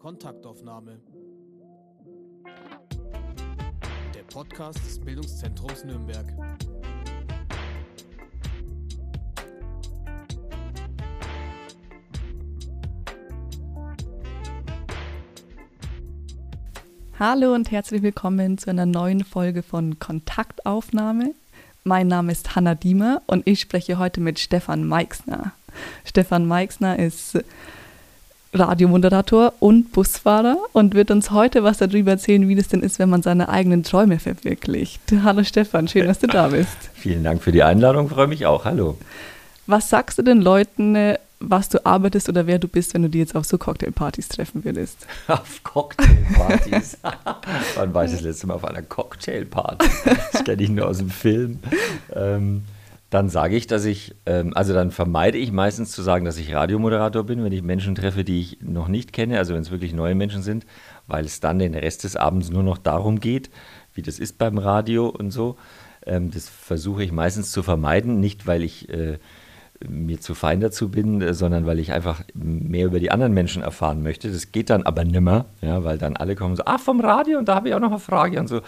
Kontaktaufnahme. Der Podcast des Bildungszentrums Nürnberg. Hallo und herzlich willkommen zu einer neuen Folge von Kontaktaufnahme. Mein Name ist Hanna Diemer und ich spreche heute mit Stefan Meixner. Stefan Meixner ist Radiomoderator und Busfahrer und wird uns heute was darüber erzählen, wie das denn ist, wenn man seine eigenen Träume verwirklicht. Hallo Stefan, schön, dass du da bist. Vielen Dank für die Einladung, freue mich auch. Hallo. Was sagst du den Leuten, äh, was du arbeitest oder wer du bist, wenn du die jetzt auf so Cocktailpartys treffen würdest? Auf Cocktailpartys? Wann war ich das letzte Mal auf einer Cocktailparty? Das kenne ich nur aus dem Film. Ähm, dann sage ich, dass ich, ähm, also dann vermeide ich meistens zu sagen, dass ich Radiomoderator bin, wenn ich Menschen treffe, die ich noch nicht kenne, also wenn es wirklich neue Menschen sind, weil es dann den Rest des Abends nur noch darum geht, wie das ist beim Radio und so. Ähm, das versuche ich meistens zu vermeiden, nicht weil ich äh, mir zu fein dazu bin, äh, sondern weil ich einfach mehr über die anderen Menschen erfahren möchte. Das geht dann aber nimmer, ja, weil dann alle kommen so, ah, vom Radio und da habe ich auch noch eine Frage und so.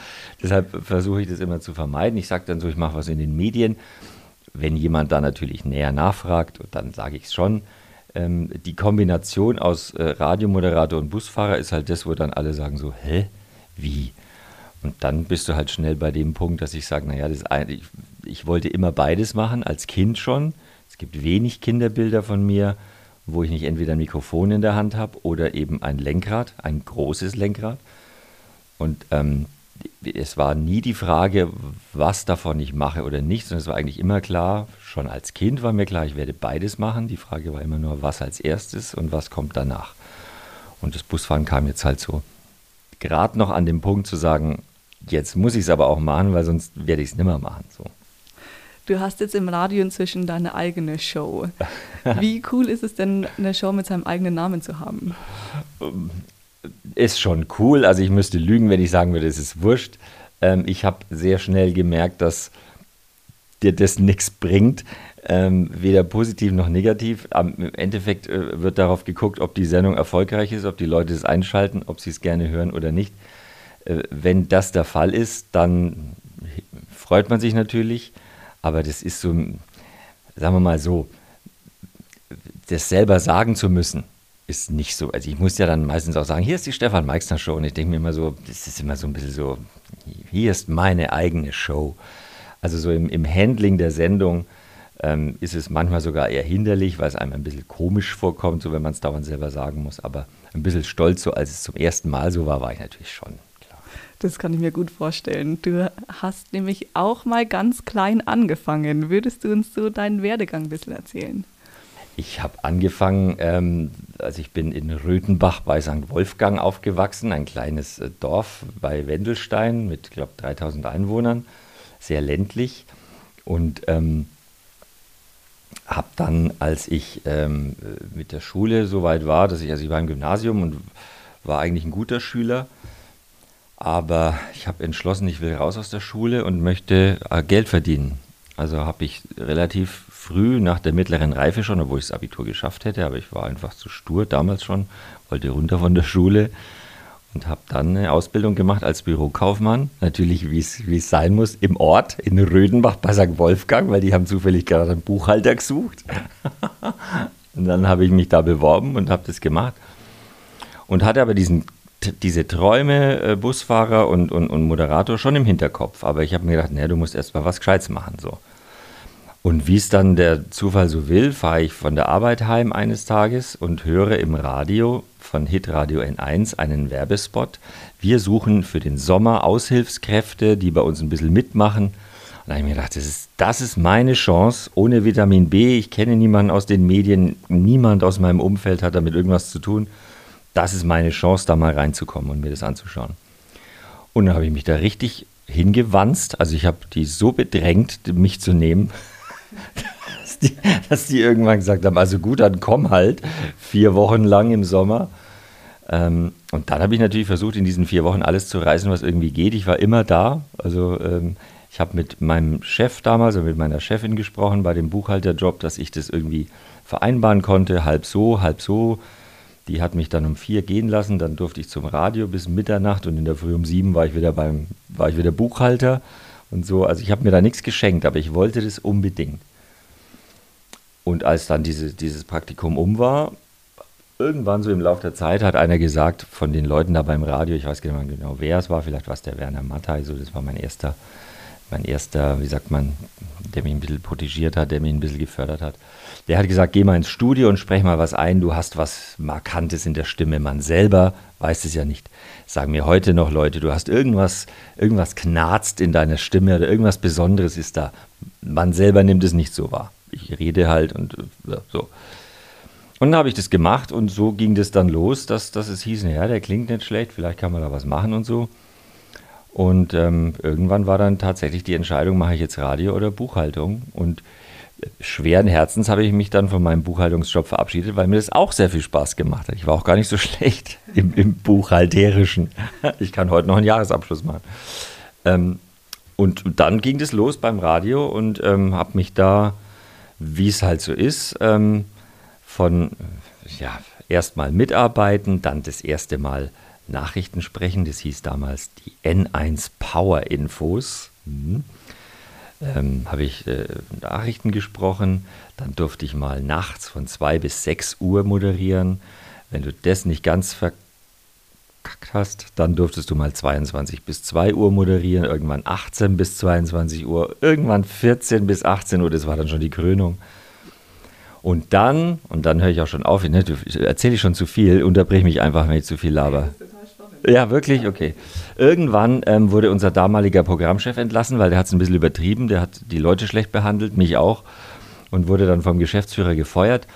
Deshalb versuche ich das immer zu vermeiden. Ich sage dann so, ich mache was in den Medien wenn jemand da natürlich näher nachfragt, dann sage ich es schon. Ähm, die Kombination aus äh, Radiomoderator und Busfahrer ist halt das, wo dann alle sagen so, hä, wie? Und dann bist du halt schnell bei dem Punkt, dass ich sage, naja, das ein, ich, ich wollte immer beides machen, als Kind schon. Es gibt wenig Kinderbilder von mir, wo ich nicht entweder ein Mikrofon in der Hand habe oder eben ein Lenkrad, ein großes Lenkrad. Und ähm, es war nie die Frage, was davon ich mache oder nicht, sondern es war eigentlich immer klar, schon als Kind war mir klar, ich werde beides machen. Die Frage war immer nur, was als erstes und was kommt danach. Und das Busfahren kam jetzt halt so gerade noch an dem Punkt zu sagen, jetzt muss ich es aber auch machen, weil sonst werde ich es nimmer machen. So. Du hast jetzt im Radio inzwischen deine eigene Show. Wie cool ist es denn, eine Show mit seinem eigenen Namen zu haben? Ist schon cool. Also ich müsste lügen, wenn ich sagen würde, es ist wurscht. Ähm, ich habe sehr schnell gemerkt, dass dir das nichts bringt, ähm, weder positiv noch negativ. Im Endeffekt äh, wird darauf geguckt, ob die Sendung erfolgreich ist, ob die Leute es einschalten, ob sie es gerne hören oder nicht. Äh, wenn das der Fall ist, dann freut man sich natürlich, aber das ist so, sagen wir mal so, das selber sagen zu müssen, ist nicht so. Also ich muss ja dann meistens auch sagen, hier ist die Stefan Meixner Show. Und ich denke mir immer so, das ist immer so ein bisschen so, hier ist meine eigene Show. Also so im, im Handling der Sendung ähm, ist es manchmal sogar eher hinderlich, weil es einem ein bisschen komisch vorkommt, so wenn man es dauernd selber sagen muss. Aber ein bisschen stolz, so als es zum ersten Mal so war, war ich natürlich schon. Das kann ich mir gut vorstellen. Du hast nämlich auch mal ganz klein angefangen. Würdest du uns so deinen Werdegang ein bisschen erzählen? Ich habe angefangen, ähm, also ich bin in Röthenbach bei St. Wolfgang aufgewachsen, ein kleines äh, Dorf bei Wendelstein mit, glaube 3000 Einwohnern, sehr ländlich. Und ähm, habe dann, als ich ähm, mit der Schule so weit war, dass ich, also ich war im Gymnasium und war eigentlich ein guter Schüler, aber ich habe entschlossen, ich will raus aus der Schule und möchte äh, Geld verdienen. Also habe ich relativ früh nach der mittleren Reife schon, obwohl ich das Abitur geschafft hätte, aber ich war einfach zu stur damals schon, wollte runter von der Schule und habe dann eine Ausbildung gemacht als Bürokaufmann. Natürlich, wie es sein muss, im Ort in Rödenbach bei St. Wolfgang, weil die haben zufällig gerade einen Buchhalter gesucht. und dann habe ich mich da beworben und habe das gemacht und hatte aber diesen diese Träume, äh, Busfahrer und, und, und Moderator schon im Hinterkopf. Aber ich habe mir gedacht, naja, du musst erst mal was Gescheites machen. So. Und wie es dann der Zufall so will, fahre ich von der Arbeit heim eines Tages und höre im Radio von Hitradio N1 einen Werbespot. Wir suchen für den Sommer Aushilfskräfte, die bei uns ein bisschen mitmachen. Und da habe ich mir gedacht, das ist, das ist meine Chance, ohne Vitamin B. Ich kenne niemanden aus den Medien, niemand aus meinem Umfeld hat damit irgendwas zu tun. Das ist meine Chance, da mal reinzukommen und mir das anzuschauen. Und dann habe ich mich da richtig hingewanzt. Also ich habe die so bedrängt, mich zu nehmen, dass, die, dass die irgendwann gesagt haben, also gut, dann komm halt, vier Wochen lang im Sommer. Ähm, und dann habe ich natürlich versucht, in diesen vier Wochen alles zu reißen, was irgendwie geht. Ich war immer da. Also ähm, ich habe mit meinem Chef damals und mit meiner Chefin gesprochen bei dem Buchhalterjob, dass ich das irgendwie vereinbaren konnte, halb so, halb so. die hat mich dann um vier gehen lassen, dann durfte ich zum Radio bis Mitternacht und in der Früh um sieben war ich wieder beim, war ich wieder Buchhalter und so. Also ich habe mir da nichts geschenkt, aber ich wollte das unbedingt. Und als dann diese, dieses Praktikum um war, irgendwann so im Laufe der Zeit hat einer gesagt von den Leuten da beim Radio, ich weiß nicht genau, wer es war, vielleicht war es der Werner Mattei, so das war mein erster, mein erster, wie sagt man, der mich ein bisschen protegiert hat, der mich ein bisschen gefördert hat. Der hat gesagt, geh mal ins Studio und sprech mal was ein, du hast was Markantes in der Stimme. Man selber weiß es ja nicht. Sagen mir heute noch Leute, du hast irgendwas, irgendwas knarzt in deiner Stimme oder irgendwas Besonderes ist da. Man selber nimmt es nicht so wahr. Ich rede halt und so. Und dann habe ich das gemacht und so ging das dann los, dass, dass es hieß, ja, der klingt nicht schlecht, vielleicht kann man da was machen und so. Und ähm, irgendwann war dann tatsächlich die Entscheidung, mache ich jetzt Radio oder Buchhaltung. Und schweren Herzens habe ich mich dann von meinem Buchhaltungsjob verabschiedet, weil mir das auch sehr viel Spaß gemacht hat. Ich war auch gar nicht so schlecht im, im Buchhalterischen. Ich kann heute noch einen Jahresabschluss machen. Ähm, und dann ging das los beim Radio und ähm, habe mich da, wie es halt so ist, ähm, von ja, erstmal mitarbeiten, dann das erste Mal Nachrichten sprechen. Das hieß damals die N1 Power Infos. Mhm. Ähm, habe ich äh, Nachrichten gesprochen. Dann durfte ich mal nachts von 2 bis 6 Uhr moderieren. Wenn du das nicht ganz verkackt hast, dann durftest du mal 22 bis 2 Uhr moderieren, irgendwann 18 bis 22 Uhr, irgendwann 14 bis 18 Uhr, das war dann schon die Krönung. Und dann, und dann höre ich auch schon auf, ne, erzähle ich schon zu viel, unterbreche mich einfach, wenn ich zu viel laber. Ja, wirklich? Okay. Irgendwann ähm, wurde unser damaliger Programmchef entlassen, weil der hat es ein bisschen übertrieben, der hat die Leute schlecht behandelt, mich auch, und wurde dann vom Geschäftsführer gefeuert.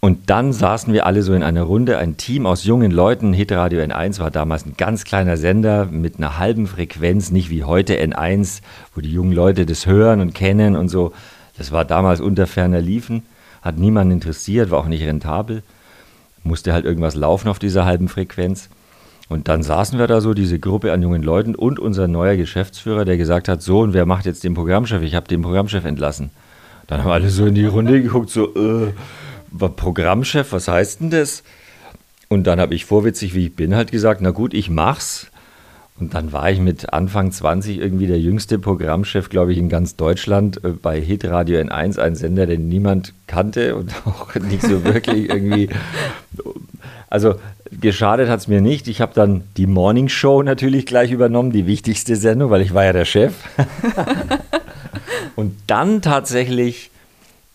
Und dann saßen wir alle so in einer Runde, ein Team aus jungen Leuten. Hitradio N1 war damals ein ganz kleiner Sender mit einer halben Frequenz, nicht wie heute N1, wo die jungen Leute das hören und kennen und so. Das war damals unter ferner Liefen hat niemanden interessiert, war auch nicht rentabel, musste halt irgendwas laufen auf dieser halben Frequenz. Und dann saßen wir da so, diese Gruppe an jungen Leuten und unser neuer Geschäftsführer, der gesagt hat, so, und wer macht jetzt den Programmchef? Ich habe den Programmchef entlassen. Dann haben alle so in die Runde geguckt, so, äh, Programmchef, was heißt denn das? Und dann habe ich vorwitzig, wie ich bin, halt gesagt, na gut, ich mach's. Und dann war ich mit Anfang 20 irgendwie der jüngste Programmchef, glaube ich, in ganz Deutschland äh, bei Hitradio N1, ein Sender, den niemand kannte und auch nicht so wirklich irgendwie. Also geschadet hat es mir nicht. Ich habe dann die Morning Show natürlich gleich übernommen, die wichtigste Sendung, weil ich war ja der Chef. und dann tatsächlich,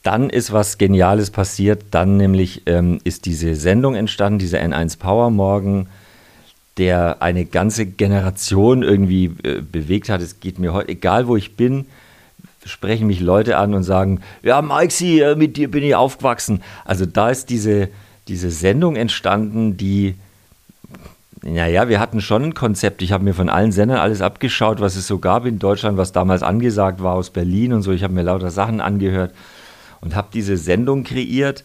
dann ist was Geniales passiert. Dann nämlich ähm, ist diese Sendung entstanden, diese N1 Power Morgen der eine ganze Generation irgendwie äh, bewegt hat. Es geht mir heute, egal wo ich bin, sprechen mich Leute an und sagen, ja, Maxi, äh, mit dir bin ich aufgewachsen. Also da ist diese, diese Sendung entstanden, die, naja, wir hatten schon ein Konzept. Ich habe mir von allen Sendern alles abgeschaut, was es so gab in Deutschland, was damals angesagt war aus Berlin und so. Ich habe mir lauter Sachen angehört und habe diese Sendung kreiert,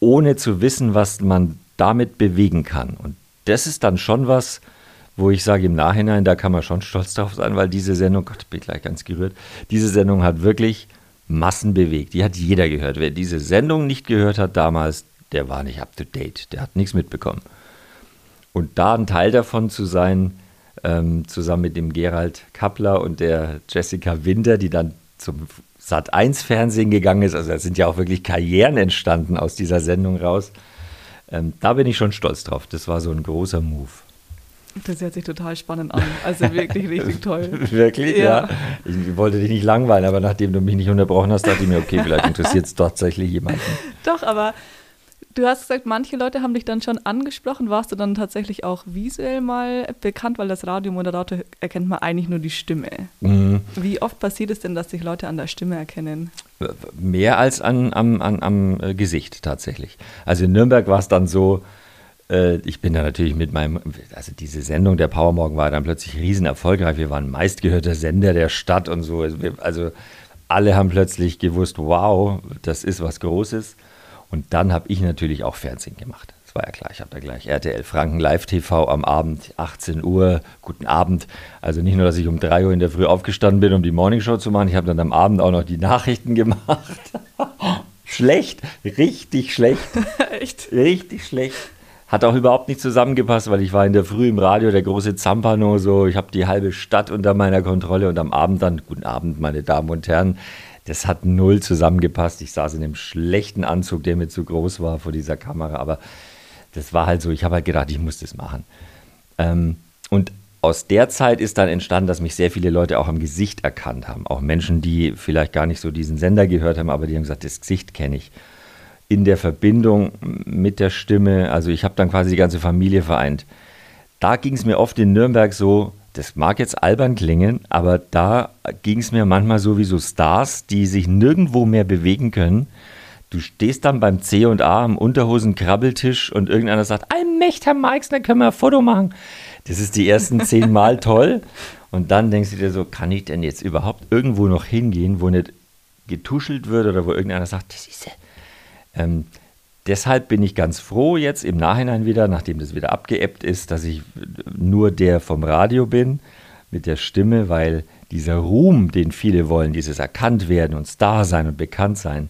ohne zu wissen, was man damit bewegen kann. Und das ist dann schon was, wo ich sage im Nachhinein, da kann man schon stolz drauf sein, weil diese Sendung, Gott, bin ich gleich ganz gerührt, diese Sendung hat wirklich Massen bewegt. Die hat jeder gehört. Wer diese Sendung nicht gehört hat damals, der war nicht up to date. Der hat nichts mitbekommen. Und da ein Teil davon zu sein, ähm, zusammen mit dem Gerald Kappler und der Jessica Winter, die dann zum Sat 1 Fernsehen gegangen ist, also da sind ja auch wirklich Karrieren entstanden aus dieser Sendung raus. Ähm, da bin ich schon stolz drauf. Das war so ein großer Move. Das hört sich total spannend an. Also wirklich richtig toll. wirklich? Ja. ja. Ich wollte dich nicht langweilen, aber nachdem du mich nicht unterbrochen hast, dachte ich mir, okay, vielleicht interessiert es tatsächlich jemanden. Doch, aber Du hast gesagt, manche Leute haben dich dann schon angesprochen. Warst du dann tatsächlich auch visuell mal bekannt, weil das Radiomoderator erkennt man eigentlich nur die Stimme. Mhm. Wie oft passiert es denn, dass sich Leute an der Stimme erkennen? Mehr als an, am, an, am äh, Gesicht tatsächlich. Also in Nürnberg war es dann so, äh, ich bin da natürlich mit meinem, also diese Sendung der Powermorgen war dann plötzlich riesen erfolgreich. Wir waren meistgehörter Sender der Stadt und so. Also alle haben plötzlich gewusst, wow, das ist was Großes. Und dann habe ich natürlich auch Fernsehen gemacht. Das war ja klar. Ich habe da gleich RTL Franken Live TV am Abend, 18 Uhr, guten Abend. Also nicht nur, dass ich um 3 Uhr in der Früh aufgestanden bin, um die Morningshow zu machen. Ich habe dann am Abend auch noch die Nachrichten gemacht. schlecht, richtig schlecht. Echt? Richtig schlecht. Hat auch überhaupt nicht zusammengepasst, weil ich war in der Früh im Radio, der große Zampano, so, ich habe die halbe Stadt unter meiner Kontrolle und am Abend dann, guten Abend, meine Damen und Herren, das hat null zusammengepasst. Ich saß in einem schlechten Anzug, der mir zu groß war vor dieser Kamera, aber das war halt so, ich habe halt gedacht, ich muss das machen. Ähm, und aus der Zeit ist dann entstanden, dass mich sehr viele Leute auch am Gesicht erkannt haben. Auch Menschen, die vielleicht gar nicht so diesen Sender gehört haben, aber die haben gesagt, das Gesicht kenne ich. In der Verbindung mit der Stimme, also ich habe dann quasi die ganze Familie vereint. Da ging es mir oft in Nürnberg so, das mag jetzt albern klingen, aber da ging es mir manchmal so wie so Stars, die sich nirgendwo mehr bewegen können. Du stehst dann beim C und A am Unterhosen-Krabbeltisch und irgendeiner sagt, Allmächt, Herr dann können wir ein Foto machen. Das ist die ersten zehn Mal toll. Und dann denkst du dir so, kann ich denn jetzt überhaupt irgendwo noch hingehen, wo nicht getuschelt wird oder wo irgendeiner sagt, das ist er. Ähm, deshalb bin ich ganz froh jetzt im Nachhinein wieder, nachdem das wieder abgeebbt ist, dass ich nur der vom Radio bin mit der Stimme, weil dieser Ruhm, den viele wollen, dieses erkannt werden und Star sein und bekannt sein,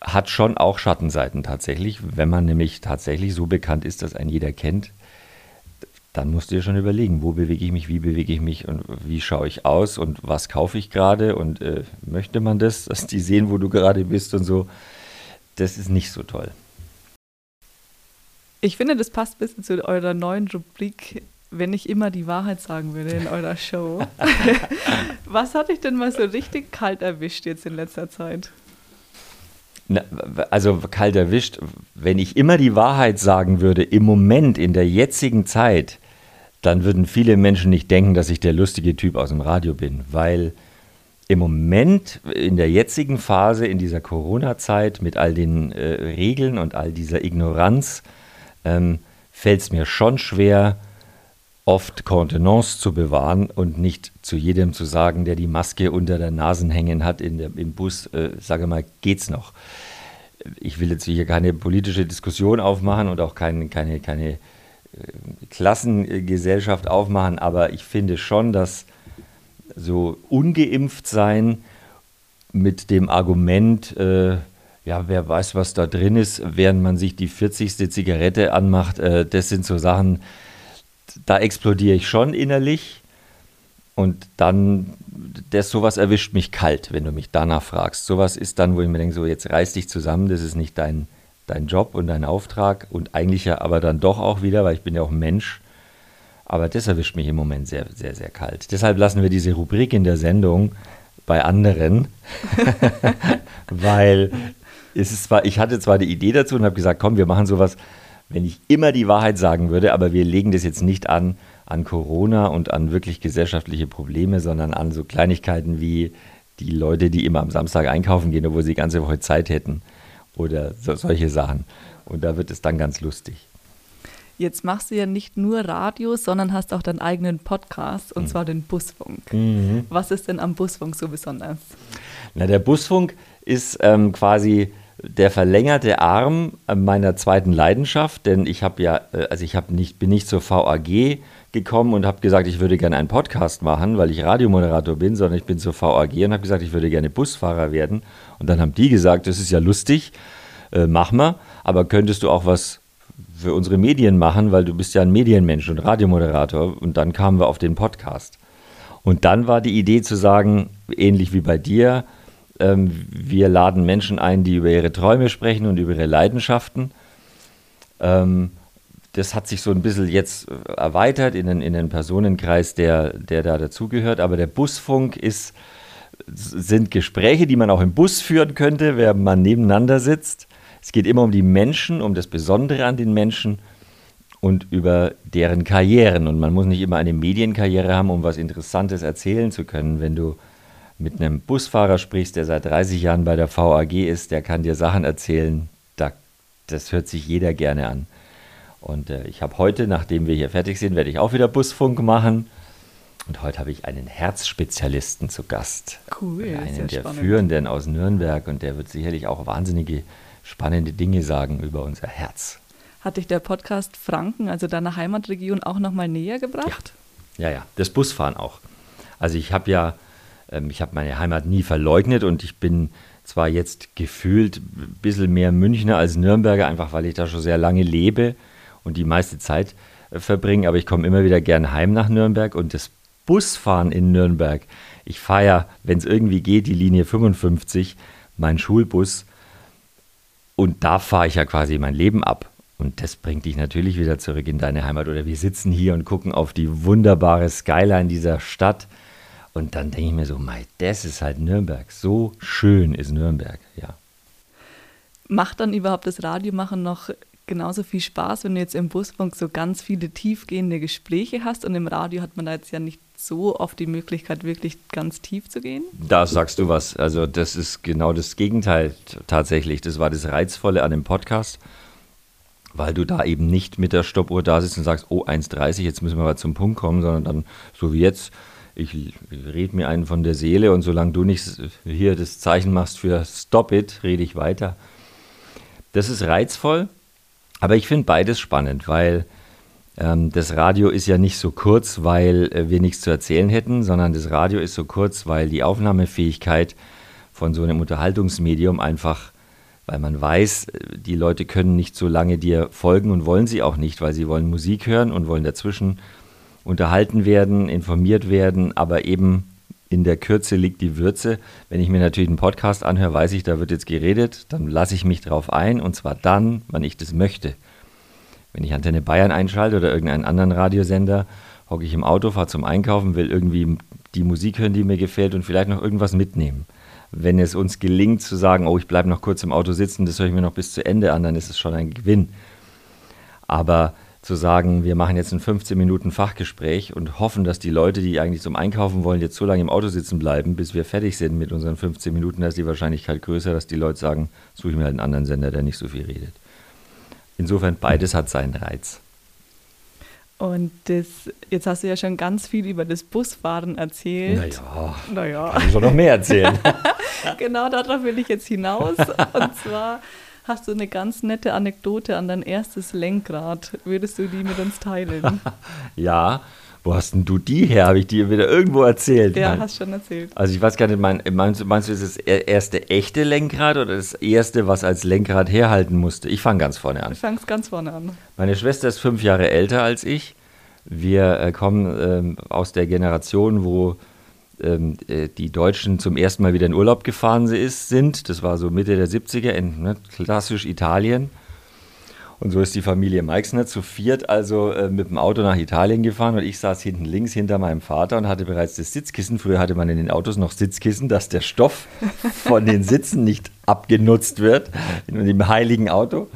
hat schon auch Schattenseiten tatsächlich. Wenn man nämlich tatsächlich so bekannt ist, dass ein jeder kennt, dann musst du dir schon überlegen, wo bewege ich mich, wie bewege ich mich und wie schaue ich aus und was kaufe ich gerade und äh, möchte man das, dass die sehen, wo du gerade bist und so. Das ist nicht so toll. Ich finde, das passt ein bisschen zu eurer neuen Rubrik, wenn ich immer die Wahrheit sagen würde in eurer Show. was hat dich denn mal so richtig kalt erwischt jetzt in letzter Zeit? Na, also kalt erwischt, wenn ich immer die Wahrheit sagen würde, im Moment, in der jetzigen Zeit, dann würden viele Menschen nicht denken, dass ich der lustige Typ aus dem Radio bin, weil im Moment, in der jetzigen Phase, in dieser Corona-Zeit, mit all den äh, Regeln und all dieser Ignoranz, ähm, fällt es mir schon schwer, oft Kontenance zu bewahren und nicht zu jedem zu sagen, der die Maske unter der Nase hängen hat in der, im Bus, äh, sage mal, geht's noch. Ich will jetzt hier keine politische Diskussion aufmachen und auch kein, keine, keine Klassengesellschaft aufmachen, aber ich finde schon, dass so ungeimpft sein mit dem Argument, äh, ja, wer weiß, was da drin ist, während man sich die 40. Zigarette anmacht, äh, das sind so Sachen, da explodiere ich schon innerlich. Und dann, das sowas erwischt mich kalt, wenn du mich danach fragst. Sowas ist dann, wo ich mir denke, so jetzt reiß dich zusammen, das ist nicht dein, dein Job und dein Auftrag und eigentlich ja aber dann doch auch wieder, weil ich bin ja auch ein Mensch. Aber das erwischt mich im Moment sehr, sehr, sehr kalt. Deshalb lassen wir diese Rubrik in der Sendung bei anderen, weil es ist zwar, ich hatte zwar die Idee dazu und habe gesagt, komm, wir machen sowas, wenn ich immer die Wahrheit sagen würde, aber wir legen das jetzt nicht an an Corona und an wirklich gesellschaftliche Probleme, sondern an so Kleinigkeiten wie die Leute, die immer am Samstag einkaufen gehen, obwohl sie die ganze Woche Zeit hätten oder so, solche Sachen. Und da wird es dann ganz lustig. Jetzt machst du ja nicht nur Radio, sondern hast auch deinen eigenen Podcast, und mhm. zwar den Busfunk. Mhm. Was ist denn am Busfunk so besonders? Na, der Busfunk ist ähm, quasi der verlängerte Arm meiner zweiten Leidenschaft, denn ich habe ja, äh, also ich habe nicht, bin nicht zur VAG gekommen und habe gesagt, ich würde gerne einen Podcast machen, weil ich Radiomoderator bin, sondern ich bin zur VAG und habe gesagt, ich würde gerne Busfahrer werden. Und dann haben die gesagt, das ist ja lustig, äh, mach mal, aber könntest du auch was für unsere Medien machen, weil du bist ja ein Medienmensch und Radiomoderator. Und dann kamen wir auf den Podcast. Und dann war die Idee zu sagen, ähnlich wie bei dir, ähm, wir laden Menschen ein, die über ihre Träume sprechen und über ihre Leidenschaften. Ähm, das hat sich so ein bisschen jetzt erweitert in den, in den Personenkreis, der, der da dazugehört. Aber der Busfunk ist, sind Gespräche, die man auch im Bus führen könnte, während man nebeneinander sitzt. Es geht immer um die Menschen, um das Besondere an den Menschen und über deren Karrieren. Und man muss nicht immer eine Medienkarriere haben, um was Interessantes erzählen zu können. Wenn du mit einem Busfahrer sprichst, der seit 30 Jahren bei der VAG ist, der kann dir Sachen erzählen, da, das hört sich jeder gerne an. Und äh, ich habe heute, nachdem wir hier fertig sind, werde ich auch wieder Busfunk machen. Und heute habe ich einen Herzspezialisten zu Gast. Cool. Einen der spannend. Führenden aus Nürnberg. Und der wird sicherlich auch wahnsinnige, spannende Dinge sagen über unser Herz. Hat dich der Podcast Franken, also deiner Heimatregion, auch nochmal näher gebracht? Ja. ja, ja. Das Busfahren auch. Also ich habe ja, ähm, ich habe meine Heimat nie verleugnet und ich bin zwar jetzt gefühlt ein bisschen mehr Münchner als Nürnberger, einfach weil ich da schon sehr lange lebe und die meiste Zeit äh, verbringe, aber ich komme immer wieder gern heim nach Nürnberg und das Busfahren in Nürnberg, ich fahre ja, wenn es irgendwie geht, die Linie 55, mein Schulbus und da fahre ich ja quasi mein Leben ab. Und das bringt dich natürlich wieder zurück in deine Heimat. Oder wir sitzen hier und gucken auf die wunderbare Skyline dieser Stadt. Und dann denke ich mir so, mei, das ist halt Nürnberg. So schön ist Nürnberg, ja. Macht dann überhaupt das Radiomachen noch genauso viel Spaß, wenn du jetzt im Busfunk so ganz viele tiefgehende Gespräche hast und im Radio hat man da jetzt ja nicht so oft die Möglichkeit, wirklich ganz tief zu gehen? Da sagst du was. Also das ist genau das Gegenteil tatsächlich. Das war das Reizvolle an dem Podcast, weil du da eben nicht mit der Stoppuhr da sitzt und sagst, oh, 1,30, jetzt müssen wir mal zum Punkt kommen, sondern dann so wie jetzt, ich rede mir einen von der Seele und solange du nicht hier das Zeichen machst für Stop it, rede ich weiter. Das ist reizvoll, aber ich finde beides spannend, weil ähm, das Radio ist ja nicht so kurz, weil äh, wir nichts zu erzählen hätten, sondern das Radio ist so kurz, weil die Aufnahmefähigkeit von so einem Unterhaltungsmedium einfach, weil man weiß, äh, die Leute können nicht so lange dir folgen und wollen sie auch nicht, weil sie wollen Musik hören und wollen dazwischen unterhalten werden, informiert werden, aber eben in der Kürze liegt die Würze. Wenn ich mir natürlich einen Podcast anhöre, weiß ich, da wird jetzt geredet, dann lasse ich mich drauf ein und zwar dann, wann ich das möchte. Wenn ich Antenne Bayern einschalte oder irgendeinen anderen Radiosender, hocke ich im Auto, fahre zum Einkaufen, will irgendwie die Musik hören, die mir gefällt und vielleicht noch irgendwas mitnehmen. Wenn es uns gelingt zu sagen, oh, ich bleibe noch kurz im Auto sitzen, das höre ich mir noch bis zu Ende an, dann ist es schon ein Gewinn. Aber zu sagen, wir machen jetzt ein 15 Minuten Fachgespräch und hoffen, dass die Leute, die eigentlich zum Einkaufen wollen, jetzt so lange im Auto sitzen bleiben, bis wir fertig sind mit unseren 15 Minuten, da ist die Wahrscheinlichkeit größer, dass die Leute sagen, suche ich mir halt einen anderen Sender, der nicht so viel redet. Insofern beides hat seinen Reiz. Und das, jetzt hast du ja schon ganz viel über das Busfahren erzählt. Naja, naja. kann ich schon noch mehr erzählen. genau darauf will ich jetzt hinaus. Und zwar hast du eine ganz nette Anekdote an dein erstes Lenkrad. Würdest du die mit uns teilen? ja. Wo hast denn du die her? Habe ich dir wieder irgendwo erzählt? Ja, Nein. hast schon erzählt. Also ich weiß gar nicht, mein, meinst, meinst du, ist das erste echte Lenkrad oder das erste, was als Lenkrad herhalten musste? Ich fange ganz vorne an. Ich fange ganz vorne an. Meine Schwester ist fünf Jahre älter als ich. Wir äh, kommen ähm, aus der Generation, wo ähm, äh, die Deutschen zum ersten Mal wieder in Urlaub gefahren sind. Das war so Mitte der 70er, in ne, klassisch Italien. Und so ist die Familie Meixner zu viert also äh, mit dem Auto nach Italien gefahren und ich saß hinten links hinter meinem Vater und hatte bereits das Sitzkissen. Früher hatte man in den Autos noch Sitzkissen, dass der Stoff von den Sitzen nicht abgenutzt wird in dem heiligen Auto.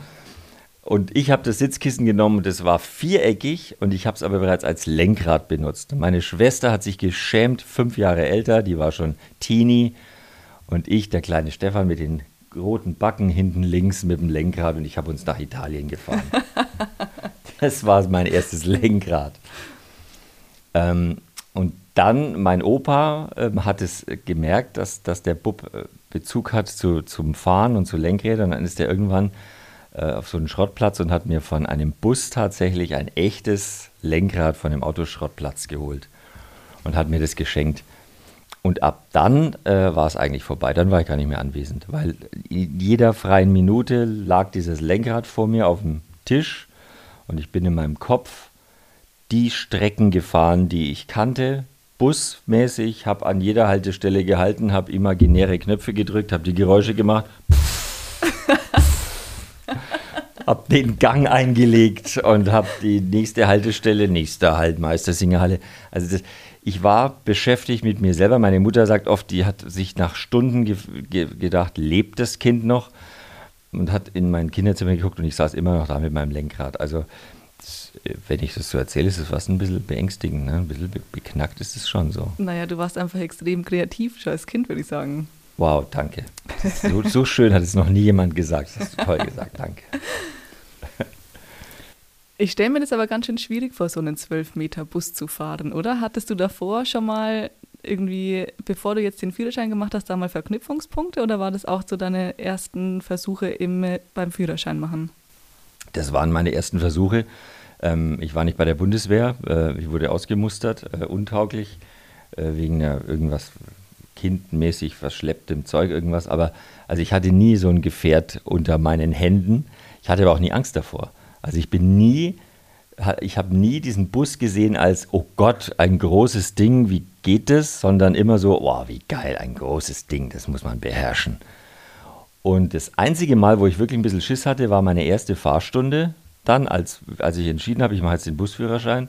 Und ich habe das Sitzkissen genommen und es war viereckig und ich habe es aber bereits als Lenkrad benutzt. Meine Schwester hat sich geschämt, fünf Jahre älter, die war schon Teenie. Und ich, der kleine Stefan mit den roten Backen hinten links mit dem Lenkrad und ich habe uns nach Italien gefahren. das war mein erstes Lenkrad. Ähm, und dann, mein Opa ähm, hat es gemerkt, dass, dass der Bub äh, Bezug hat zu, zum Fahren und zu Lenkrädern. Dann ist er irgendwann äh, auf so einen Schrottplatz und hat mir von einem Bus tatsächlich ein echtes Lenkrad von dem Autoschrottplatz geholt und hat mir das geschenkt. Und ab dann äh, war es eigentlich vorbei. Dann war ich gar nicht mehr anwesend, weil in jeder freien Minute lag dieses Lenkrad vor mir auf dem Tisch und ich bin in meinem Kopf die Strecken gefahren, die ich kannte, busmäßig, habe an jeder Haltestelle gehalten, habe imaginäre Knöpfe gedrückt, habe die Geräusche gemacht. Habe den Gang eingelegt und habe die nächste Haltestelle, nächster Halt, Meistersingerhalle. Also das, ich war beschäftigt mit mir selber. Meine Mutter sagt oft, die hat sich nach Stunden ge ge gedacht, lebt das Kind noch? Und hat in mein Kinderzimmer geguckt und ich saß immer noch da mit meinem Lenkrad. Also das, wenn ich das so erzähle, ist es fast ein bisschen beängstigend. Ne? Ein bisschen be beknackt ist es schon so. Naja, du warst einfach extrem kreativ schon als Kind, würde ich sagen. Wow, danke. So, so schön hat es noch nie jemand gesagt. Das hast du toll gesagt, danke. Ich stelle mir das aber ganz schön schwierig vor, so einen 12-Meter-Bus zu fahren, oder? Hattest du davor schon mal irgendwie, bevor du jetzt den Führerschein gemacht hast, da mal Verknüpfungspunkte oder war das auch so deine ersten Versuche im, beim Führerschein machen? Das waren meine ersten Versuche. Ähm, ich war nicht bei der Bundeswehr, äh, ich wurde ausgemustert, äh, untauglich, äh, wegen irgendwas kindmäßig verschlepptem Zeug irgendwas, aber also ich hatte nie so ein Gefährt unter meinen Händen. Ich hatte aber auch nie Angst davor. Also ich bin nie, ich habe nie diesen Bus gesehen als, oh Gott, ein großes Ding, wie geht das? Sondern immer so, oh, wie geil, ein großes Ding, das muss man beherrschen. Und das einzige Mal, wo ich wirklich ein bisschen Schiss hatte, war meine erste Fahrstunde. Dann, als, als ich entschieden habe, ich mache jetzt den Busführerschein,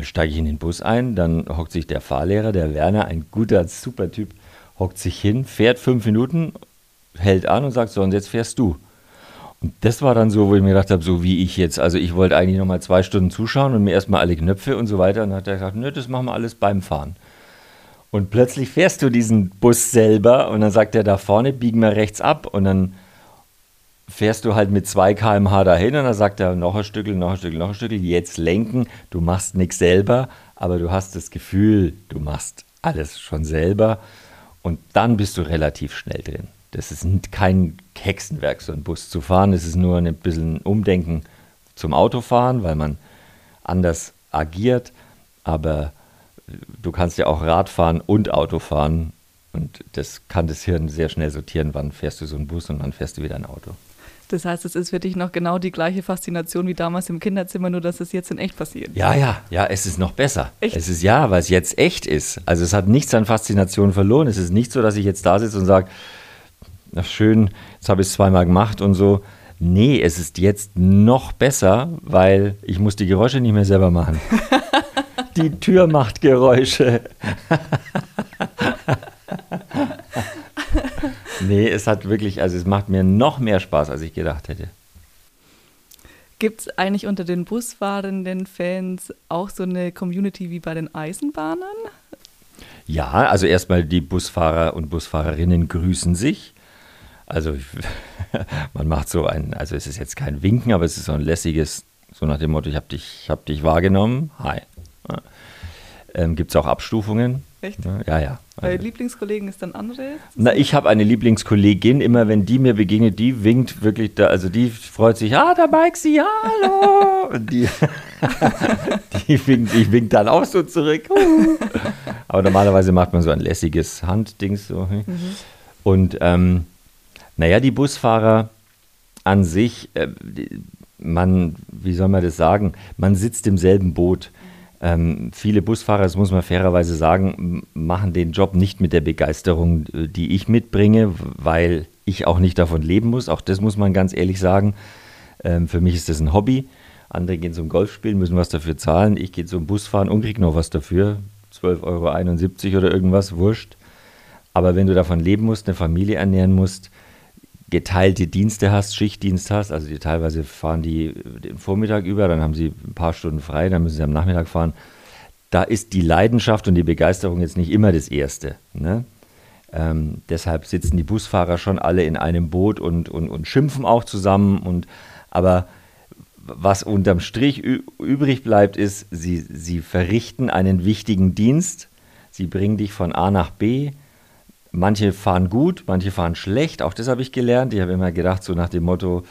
steige ich in den Bus ein, dann hockt sich der Fahrlehrer, der Werner, ein guter, super Typ, hockt sich hin, fährt fünf Minuten, hält an und sagt, so, und jetzt fährst du. Das war dann so, wo ich mir gedacht habe, so wie ich jetzt. Also ich wollte eigentlich nochmal zwei Stunden zuschauen und mir erstmal alle Knöpfe und so weiter. Und dann hat er gesagt, nö, das machen wir alles beim Fahren. Und plötzlich fährst du diesen Bus selber und dann sagt er da vorne, biegen wir rechts ab und dann fährst du halt mit 2 km/h dahin und dann sagt er noch ein Stückel, noch ein Stückel, noch ein Stückel, jetzt lenken, du machst nichts selber, aber du hast das Gefühl, du machst alles schon selber und dann bist du relativ schnell drin. Das ist kein Hexenwerk, so einen Bus zu fahren, es ist nur ein bisschen Umdenken zum Autofahren, weil man anders agiert, aber du kannst ja auch Rad fahren und Auto fahren. Und das kann das Hirn sehr schnell sortieren, wann fährst du so einen Bus und wann fährst du wieder ein Auto. Das heißt, es ist für dich noch genau die gleiche Faszination wie damals im Kinderzimmer, nur dass es jetzt in echt passiert. Ja, ja, ja, es ist noch besser. Echt? Es ist ja, weil es jetzt echt ist. Also es hat nichts an Faszination verloren. Es ist nicht so, dass ich jetzt da sitze und sage, na schön, jetzt habe ich es zweimal gemacht und so. Nee, es ist jetzt noch besser, weil ich muss die Geräusche nicht mehr selber machen. Die Tür macht Geräusche. nee, es hat wirklich, also es macht mir noch mehr Spaß, als ich gedacht hätte. Gibt es eigentlich unter den busfahrenden Fans auch so eine Community wie bei den Eisenbahnern? Ja, also erstmal die Busfahrer und Busfahrerinnen grüßen sich. Also man macht so ein, also es ist jetzt kein Winken, aber es ist so ein lässiges, so nach dem Motto, ich habe dich, hab dich wahrgenommen. Hi. Ähm, Gibt es auch Abstufungen? Echt? Ja, ja. Also, Lieblingskollegen ist dann andere? Na, ich habe eine Lieblingskollegin, immer wenn die mir begegnet, die winkt wirklich da, also die freut sich, ah, da Maxi, hallo! Und die, die winkt, ich wink dann auch so zurück. Aber normalerweise macht man so ein lässiges Handdings so. Mhm. Und ähm, naja, die Busfahrer an sich, äh, man, wie soll man das sagen, man sitzt im selben Boot. Ähm, viele Busfahrer, das muss man fairerweise sagen, machen den Job nicht mit der Begeisterung, äh, die ich mitbringe, weil ich auch nicht davon leben muss. Auch das muss man ganz ehrlich sagen. Ähm, für mich ist das ein Hobby. Andere gehen zum Golf spielen, müssen was dafür zahlen. Ich gehe zum Busfahren und kriege noch was dafür. 12,71 Euro oder irgendwas, wurscht. Aber wenn du davon leben musst, eine Familie ernähren musst, geteilte Dienste hast, Schichtdienst hast, also die teilweise fahren die den Vormittag über, dann haben sie ein paar Stunden frei, dann müssen sie am Nachmittag fahren. Da ist die Leidenschaft und die Begeisterung jetzt nicht immer das Erste. Ne? Ähm, deshalb sitzen die Busfahrer schon alle in einem Boot und, und, und schimpfen auch zusammen. Und, aber was unterm Strich übrig bleibt, ist, sie, sie verrichten einen wichtigen Dienst. Sie bringen dich von A nach B Manche fahren gut, manche fahren schlecht. Auch das habe ich gelernt. Ich habe immer gedacht, so nach dem Motto,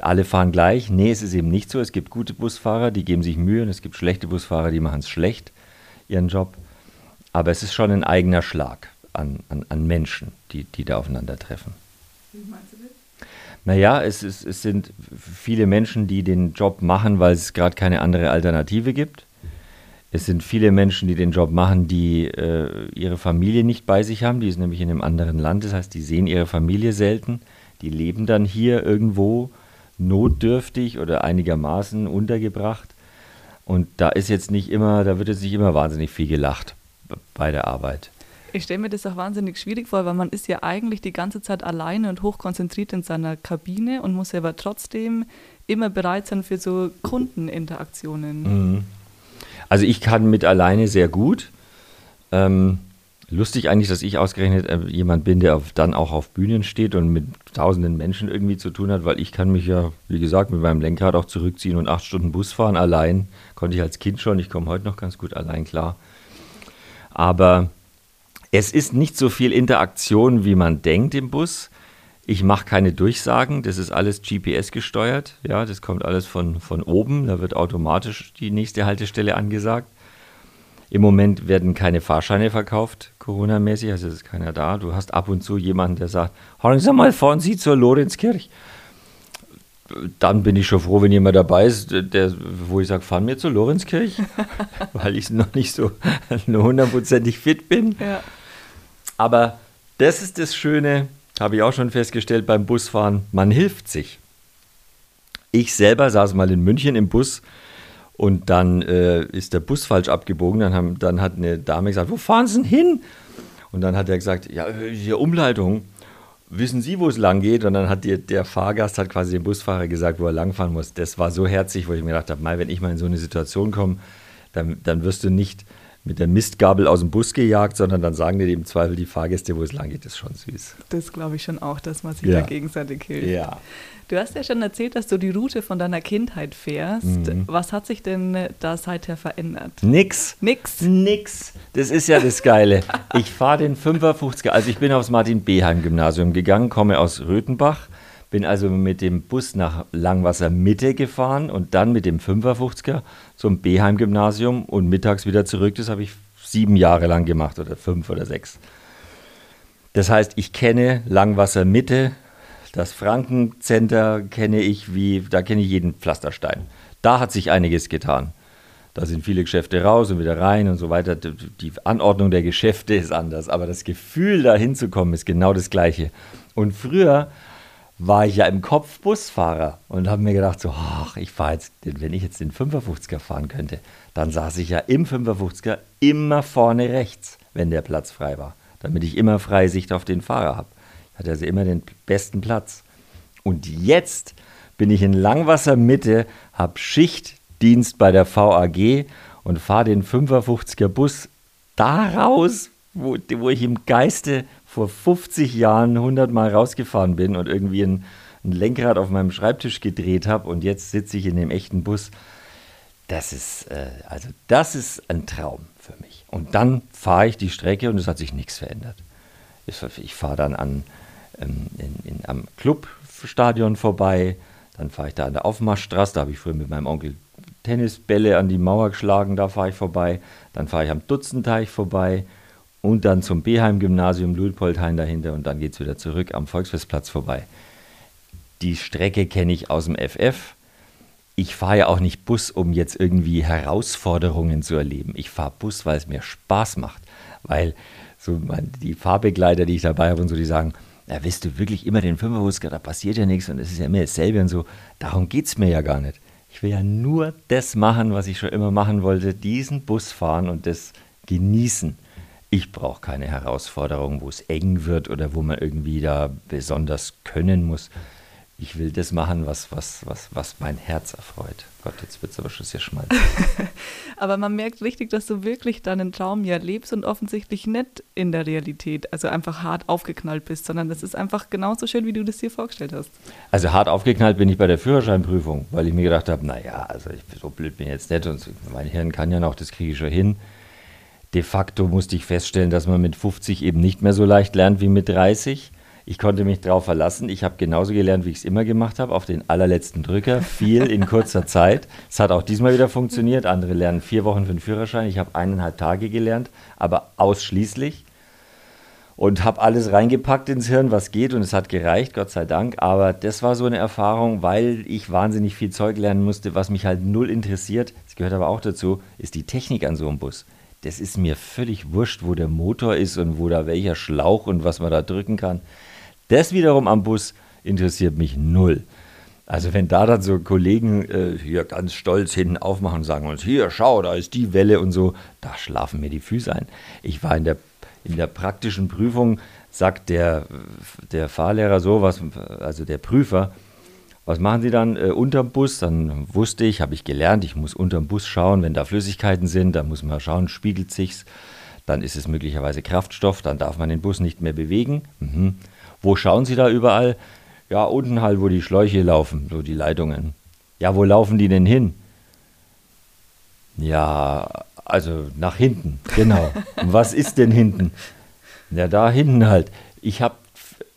alle fahren gleich. Nee, es ist eben nicht so. Es gibt gute Busfahrer, die geben sich Mühe und es gibt schlechte Busfahrer, die machen es schlecht, ihren Job. Aber es ist schon ein eigener Schlag an, an, an Menschen, die, die da aufeinandertreffen. Wie meinst du das? Naja, es, ist, es sind viele Menschen, die den Job machen, weil es gerade keine andere Alternative gibt. Es sind viele Menschen, die den Job machen, die äh, ihre Familie nicht bei sich haben. Die ist nämlich in einem anderen Land. Das heißt, die sehen ihre Familie selten. Die leben dann hier irgendwo notdürftig oder einigermaßen untergebracht. Und da ist jetzt nicht immer, da wird jetzt nicht immer wahnsinnig viel gelacht bei der Arbeit. Ich stelle mir das auch wahnsinnig schwierig vor, weil man ist ja eigentlich die ganze Zeit alleine und hochkonzentriert in seiner Kabine und muss aber trotzdem immer bereit sein für so Kundeninteraktionen. Mhm. Also ich kann mit alleine sehr gut. Ähm, lustig eigentlich, dass ich ausgerechnet äh, jemand bin, der dann auch auf Bühnen steht und mit tausenden Menschen irgendwie zu tun hat, weil ich kann mich ja, wie gesagt, mit meinem Lenkrad auch zurückziehen und acht Stunden Bus fahren allein. Konnte ich als Kind schon, ich komme heute noch ganz gut allein klar. Aber es ist nicht so viel Interaktion, wie man denkt im Bus. Ich mache keine Durchsagen, das ist alles GPS gesteuert. Ja, das kommt alles von, von oben, da wird automatisch die nächste Haltestelle angesagt. Im Moment werden keine Fahrscheine verkauft, Corona-mäßig, also ist keiner da. Du hast ab und zu jemanden, der sagt, hören Sie mal, fahren Sie zur Lorenzkirch. Dann bin ich schon froh, wenn jemand dabei ist, der, wo ich sage, fahren wir zur Lorenzkirch, weil ich noch nicht so hundertprozentig fit bin. Ja. Aber das ist das Schöne, habe ich auch schon festgestellt beim Busfahren, man hilft sich. Ich selber saß mal in München im Bus und dann äh, ist der Bus falsch abgebogen. Dann, haben, dann hat eine Dame gesagt, wo fahren Sie denn hin? Und dann hat er gesagt, ja, hier Umleitung. Wissen Sie, wo es lang geht? Und dann hat die, der Fahrgast hat quasi dem Busfahrer gesagt, wo er langfahren muss. Das war so herzlich, wo ich mir gedacht habe, mal, wenn ich mal in so eine Situation komme, dann, dann wirst du nicht mit der Mistgabel aus dem Bus gejagt, sondern dann sagen dir im Zweifel die Fahrgäste, wo es lang geht. Ist schon süß. Das glaube ich schon auch, dass man sich Ja. da gegenseitig hilft. Ja. Du hast ja schon erzählt, dass du die Route von deiner Kindheit fährst. Mhm. Was hat sich denn da seither verändert? Nix. Nix. Nix. Das ist ja das Geile. Ich fahre den 55er, also ich bin aufs Martin-Beheim-Gymnasium gegangen, komme aus Röthenbach, bin also mit dem Bus nach Langwasser Mitte gefahren und dann mit dem 55er zum Beheim-Gymnasium und mittags wieder zurück. Das habe ich sieben Jahre lang gemacht oder fünf oder sechs. Das heißt, ich kenne Langwasser Mitte, das Frankencenter kenne ich wie, da kenne ich jeden Pflasterstein. Da hat sich einiges getan. Da sind viele Geschäfte raus und wieder rein und so weiter. Die Anordnung der Geschäfte ist anders, aber das Gefühl, da hinzukommen, ist genau das Gleiche. Und früher war ich ja im Kopf Busfahrer und habe mir gedacht, so, ach, ich fahre jetzt, wenn ich jetzt den 55er fahren könnte, dann saß ich ja im 55er immer vorne rechts, wenn der Platz frei war, damit ich immer freie Sicht auf den Fahrer habe. Ich hatte also immer den besten Platz. Und jetzt bin ich in Langwasser Mitte, habe Schichtdienst bei der VAG und fahre den 55er Bus da raus, wo, wo ich im Geiste vor 50 Jahren 100 Mal rausgefahren bin und irgendwie ein, ein Lenkrad auf meinem Schreibtisch gedreht habe und jetzt sitze ich in dem echten Bus. Das ist, äh, also das ist ein Traum für mich. Und dann fahre ich die Strecke und es hat sich nichts verändert. Ich, fahre dann an, ähm, in, in, am Clubstadion vorbei, dann fahre ich da an der Aufmarschstraße, da habe ich früher mit meinem Onkel Tennisbälle an die Mauer geschlagen, da fahre ich vorbei, dann fahre ich am Dutzenteich vorbei und dann zum Beheim-Gymnasium Luitpoldhain dahinter und dann geht es wieder zurück am Volksfestplatz vorbei. Die Strecke kenne ich aus dem FF. Ich fahre ja auch nicht Bus, um jetzt irgendwie Herausforderungen zu erleben. Ich fahre Bus, weil es mir Spaß macht. Weil so mein, die Fahrbegleiter, die ich dabei habe und so, die sagen, ja, willst du wirklich immer den Fünferhusker, da passiert ja nichts und es ist ja immer dasselbe und so. Darum geht es mir ja gar nicht. Ich will ja nur das machen, was ich schon immer machen wollte, diesen Bus fahren und das genießen. Ich brauche keine Herausforderung, wo es eng wird oder wo man irgendwie da besonders können muss. Ich will das machen, was, was, was, was mein Herz erfreut. Gott, jetzt wird es aber schon sehr schmalzig. Aber man merkt richtig, dass du wirklich deinen Traum ja lebst und offensichtlich nicht in der Realität, also einfach hart aufgeknallt bist, sondern das ist einfach genauso schön, wie du das dir vorgestellt hast. Also hart aufgeknallt bin ich bei der Führerscheinprüfung, weil ich mir gedacht habe, naja, also ich, so blöd bin ich jetzt nicht und mein Hirn kann ja noch, das kriege ich schon hin. De facto musste ich feststellen, dass man mit 50 eben nicht mehr so leicht lernt wie mit 30. Ich konnte mich darauf verlassen. Ich habe genauso gelernt, wie ich es immer gemacht habe, auf den allerletzten Drücker, viel in kurzer Zeit. Es hat auch diesmal wieder funktioniert. Andere lernen vier Wochen für den Führerschein. Ich habe eineinhalb Tage gelernt, aber ausschließlich. Und habe alles reingepackt ins Hirn, was geht. Und es hat gereicht, Gott sei Dank. Aber das war so eine Erfahrung, weil ich wahnsinnig viel Zeug lernen musste, was mich halt null interessiert. Das gehört aber auch dazu, ist die Technik an so einem Bus das ist mir völlig wurscht, wo der Motor ist und wo da welcher Schlauch und was man da drücken kann. Das wiederum am Bus interessiert mich null. Also wenn da dann so Kollegen äh, hier ganz stolz hinten aufmachen und sagen uns, hier, schau, da ist die Welle und so, da schlafen mir die Füße ein. Ich war in der, in der praktischen Prüfung, sagt der, der Fahrlehrer so, was, also der Prüfer, was machen Sie dann äh, unterm Bus? Dann wusste ich, habe ich gelernt, ich muss unterm Bus schauen, wenn da Flüssigkeiten sind, dann muss man schauen, spiegelt sich's. Dann ist es möglicherweise Kraftstoff, dann darf man den Bus nicht mehr bewegen. Mhm. Wo schauen Sie da überall? Ja, unten halt, wo die Schläuche laufen, so die Leitungen. Ja, wo laufen die denn hin? Ja, also nach hinten, genau. Und was ist denn hinten? Ja, da hinten halt. Ich habe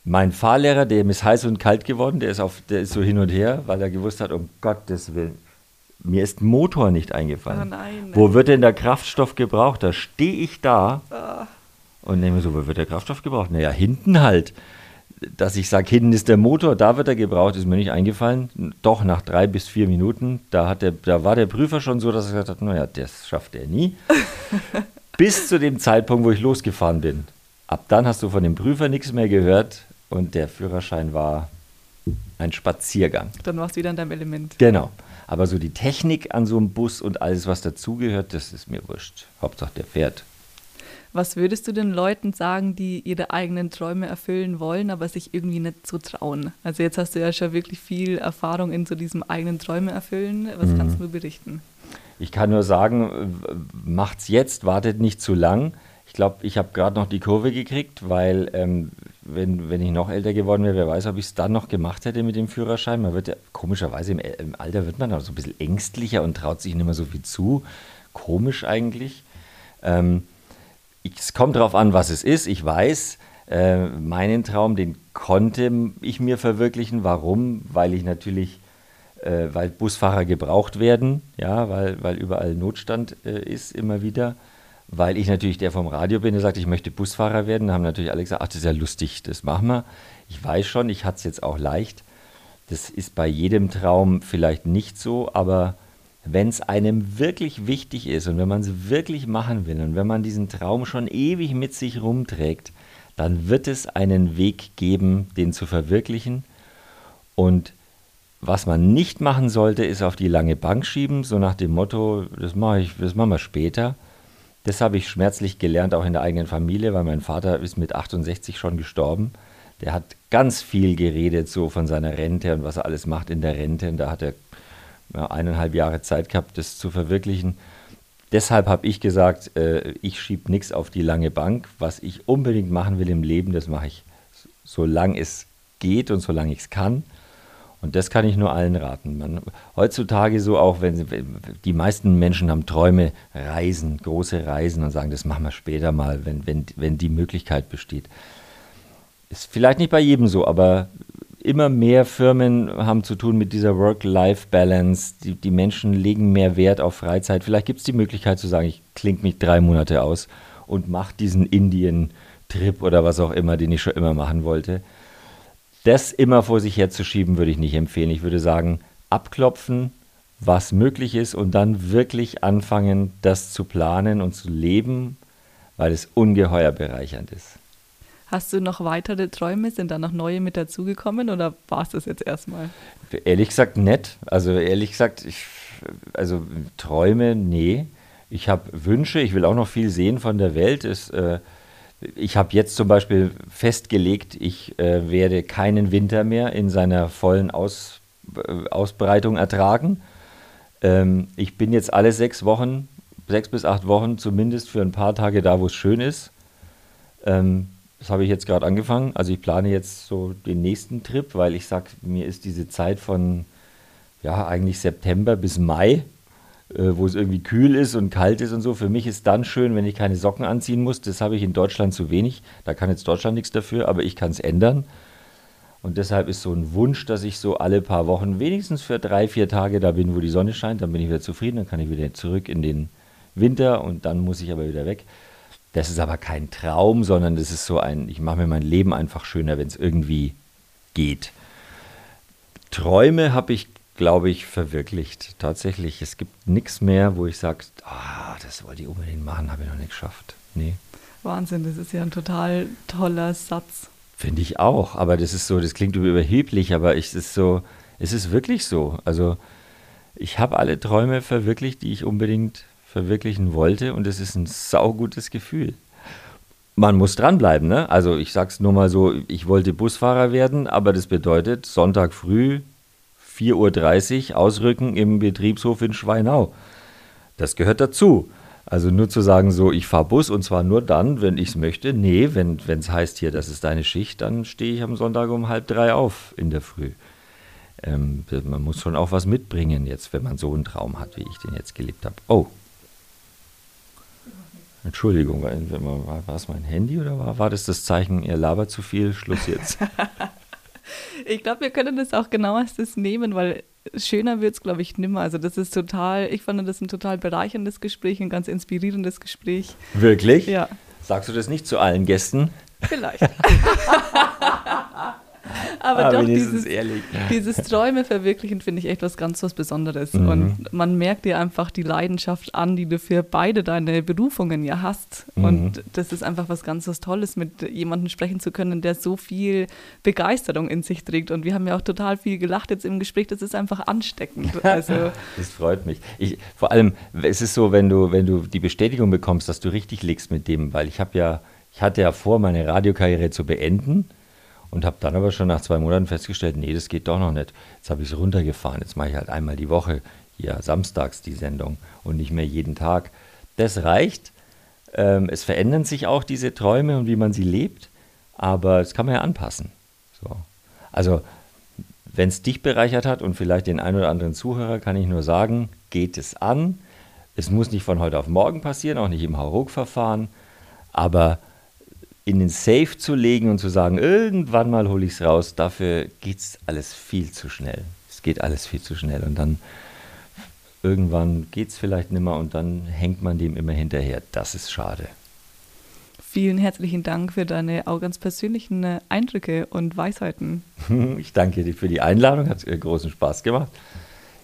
mein Fahrlehrer, dem ist heiß und kalt geworden, der ist, auf, der ist so hin und her, weil er gewusst hat, um Gottes Willen, Mir ist Motor nicht eingefallen. Oh nein. Wo wird denn der Kraftstoff gebraucht? Da stehe ich da Ah. und denke mir so, wo wird der Kraftstoff gebraucht? Naja, hinten halt. Dass ich sage, hinten ist der Motor, da wird er gebraucht, ist mir nicht eingefallen. Doch nach drei bis vier Minuten, da, hat der, da war der Prüfer schon so, dass er gesagt hat, naja, das schafft er nie. bis zu dem Zeitpunkt, wo ich losgefahren bin. Ab dann hast du von dem Prüfer nichts mehr gehört und der Führerschein war ein Spaziergang. Dann warst du wieder in deinem Element. Genau. Aber so die Technik an so einem Bus und alles, was dazugehört, das ist mir wurscht. Hauptsache der fährt. Was würdest du den Leuten sagen, die ihre eigenen Träume erfüllen wollen, aber sich irgendwie nicht so trauen? Also jetzt hast du ja schon wirklich viel Erfahrung in so diesem eigenen Träume erfüllen. Was Mhm. kannst du berichten? Ich kann nur sagen, macht's jetzt, wartet nicht zu lang. Ich glaube, ich habe gerade noch die Kurve gekriegt, weil ähm, wenn, wenn ich noch älter geworden wäre, wer weiß, ob ich es dann noch gemacht hätte mit dem Führerschein. Man wird ja, komischerweise im, Ä- im Alter wird man auch so ein bisschen ängstlicher und traut sich nicht mehr so viel zu. Komisch eigentlich. Ähm, ich, es kommt darauf an, was es ist. Ich weiß, äh, meinen Traum, den konnte ich mir verwirklichen. Warum? Weil ich natürlich, äh, weil Busfahrer gebraucht werden, ja, weil, weil überall Notstand äh, ist immer wieder. Weil ich natürlich der vom Radio bin, der sagt, ich möchte Busfahrer werden. Da haben natürlich alle gesagt, ach, das ist ja lustig, das machen wir. Ich weiß schon, ich hatte es jetzt auch leicht. Das ist bei jedem Traum vielleicht nicht so, aber wenn es einem wirklich wichtig ist und wenn man es wirklich machen will und wenn man diesen Traum schon ewig mit sich rumträgt, dann wird es einen Weg geben, den zu verwirklichen. Und was man nicht machen sollte, ist auf die lange Bank schieben, so nach dem Motto, das mache ich, das machen wir später. Das habe ich schmerzlich gelernt, auch in der eigenen Familie, weil mein Vater ist mit 68 schon gestorben. Der hat ganz viel geredet, so von seiner Rente und was er alles macht in der Rente. Und da hat er ja, eineinhalb Jahre Zeit gehabt, das zu verwirklichen. Deshalb habe ich gesagt, äh, ich schiebe nichts auf die lange Bank. Was ich unbedingt machen will im Leben, das mache ich, solange es geht und solange ich es kann. Und das kann ich nur allen raten. Man, heutzutage so auch, wenn, die meisten Menschen haben Träume, Reisen, große Reisen und sagen, das machen wir später mal, wenn, wenn, wenn die Möglichkeit besteht. Ist vielleicht nicht bei jedem so, aber immer mehr Firmen haben zu tun mit dieser Work-Life-Balance. Die, die Menschen legen mehr Wert auf Freizeit. Vielleicht gibt es die Möglichkeit zu sagen, ich klinge mich drei Monate aus und mache diesen Indien-Trip oder was auch immer, den ich schon immer machen wollte. Das immer vor sich herzuschieben, würde ich nicht empfehlen. Ich würde sagen, abklopfen, was möglich ist und dann wirklich anfangen, das zu planen und zu leben, weil es ungeheuer bereichernd ist. Hast du noch weitere Träume? Sind da noch neue mit dazugekommen oder war es das jetzt erstmal? Ehrlich gesagt nett. Also ehrlich gesagt, ich, also Träume, nee. Ich habe Wünsche, ich will auch noch viel sehen von der Welt. Es, äh, ich habe jetzt zum Beispiel festgelegt, ich äh, werde keinen Winter mehr in seiner vollen Aus, äh, Ausbreitung ertragen. Ähm, ich bin jetzt alle sechs Wochen, sechs bis acht Wochen zumindest für ein paar Tage da, wo es schön ist. Ähm, das habe ich jetzt gerade angefangen. Also ich plane jetzt so den nächsten Trip, weil ich sage, mir ist diese Zeit von ja eigentlich September bis Mai, wo es irgendwie kühl ist und kalt ist und so. Für mich ist dann schön, wenn ich keine Socken anziehen muss. Das habe ich in Deutschland zu wenig. Da kann jetzt Deutschland nichts dafür, aber ich kann es ändern. Und deshalb ist so ein Wunsch, dass ich so alle paar Wochen wenigstens für drei, vier Tage da bin, wo die Sonne scheint. Dann bin ich wieder zufrieden, dann kann ich wieder zurück in den Winter und dann muss ich aber wieder weg. Das ist aber kein Traum, sondern das ist so ein, ich mache mir mein Leben einfach schöner, wenn es irgendwie geht. Träume habe ich, glaube ich, verwirklicht. Tatsächlich, es gibt nichts mehr, wo ich sage, ah, das wollte ich unbedingt machen, habe ich noch nicht geschafft. Nee. Wahnsinn, das ist ja ein total toller Satz. Finde ich auch, aber das ist so, das klingt überheblich, aber es ist so, es ist wirklich so. Also ich habe alle Träume verwirklicht, die ich unbedingt verwirklichen wollte und es ist ein saugutes Gefühl. Man muss dranbleiben, ne? Also ich sag's nur mal so, ich wollte Busfahrer werden, aber das bedeutet Sonntag früh 4.30 Uhr ausrücken im Betriebshof in Schweinau. Das gehört dazu. Also nur zu sagen, so, ich fahre Bus und zwar nur dann, wenn ich es möchte. Nee, wenn es heißt hier, das ist deine Schicht, dann stehe ich am Sonntag um halb drei auf in der Früh. Ähm, man muss schon auch was mitbringen jetzt, wenn man so einen Traum hat, wie ich den jetzt gelebt habe. Oh. Entschuldigung, war, war es mein Handy oder war, war das das Zeichen, ihr labert zu viel, Schluss jetzt? Ich glaube, wir können das auch genau als das nehmen, weil schöner wird es, glaube ich, nimmer. Also das ist total, ich fand das ein total bereicherndes Gespräch, ein ganz inspirierendes Gespräch. Wirklich? Ja. Sagst du das nicht zu allen Gästen? Vielleicht. Aber Ah, doch, dieses, ehrlich. dieses Träume verwirklichen finde ich echt was ganz was Besonderes. Mhm. Und man merkt dir einfach die Leidenschaft an, die du für beide deine Berufungen ja hast. Mhm. Und das ist einfach was ganz was Tolles, mit jemandem sprechen zu können, der so viel Begeisterung in sich trägt. Und wir haben ja auch total viel gelacht jetzt im Gespräch. Das ist einfach ansteckend. Also Das freut mich. Ich, vor allem, es ist so, wenn du, wenn du die Bestätigung bekommst, dass du richtig liegst mit dem, weil ich habe ja, ich hatte ja vor, meine Radiokarriere zu beenden und habe dann aber schon nach zwei Monaten festgestellt, nee, das geht doch noch nicht. Jetzt habe ich es runtergefahren. Jetzt mache ich halt einmal die Woche hier samstags die Sendung und nicht mehr jeden Tag. Das reicht. Ähm, es verändern sich auch diese Träume und wie man sie lebt, aber das kann man ja anpassen. So. Also wenn es dich bereichert hat und vielleicht den einen oder anderen Zuhörer, kann ich nur sagen, geht es an. Es muss nicht von heute auf morgen passieren, auch nicht im Hauruck-Verfahren, aber in den Safe zu legen und zu sagen, irgendwann mal hole ich es raus, dafür geht es alles viel zu schnell. Es geht alles viel zu schnell und dann irgendwann geht es vielleicht nimmer und dann hängt man dem immer hinterher. Das ist schade. vielen herzlichen Dank für deine auch ganz persönlichen äh, Eindrücke und Weisheiten. Ich danke dir für die Einladung, hat äh, großen Spaß gemacht.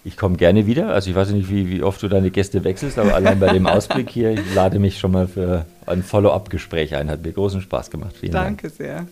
Ich komme gerne wieder. Also ich weiß nicht, wie, wie oft du deine Gäste wechselst, aber allein bei dem Ausblick hier, ich lade mich schon mal für ein Follow-up-Gespräch ein. Hat mir großen Spaß gemacht. Vielen Dank. Danke sehr.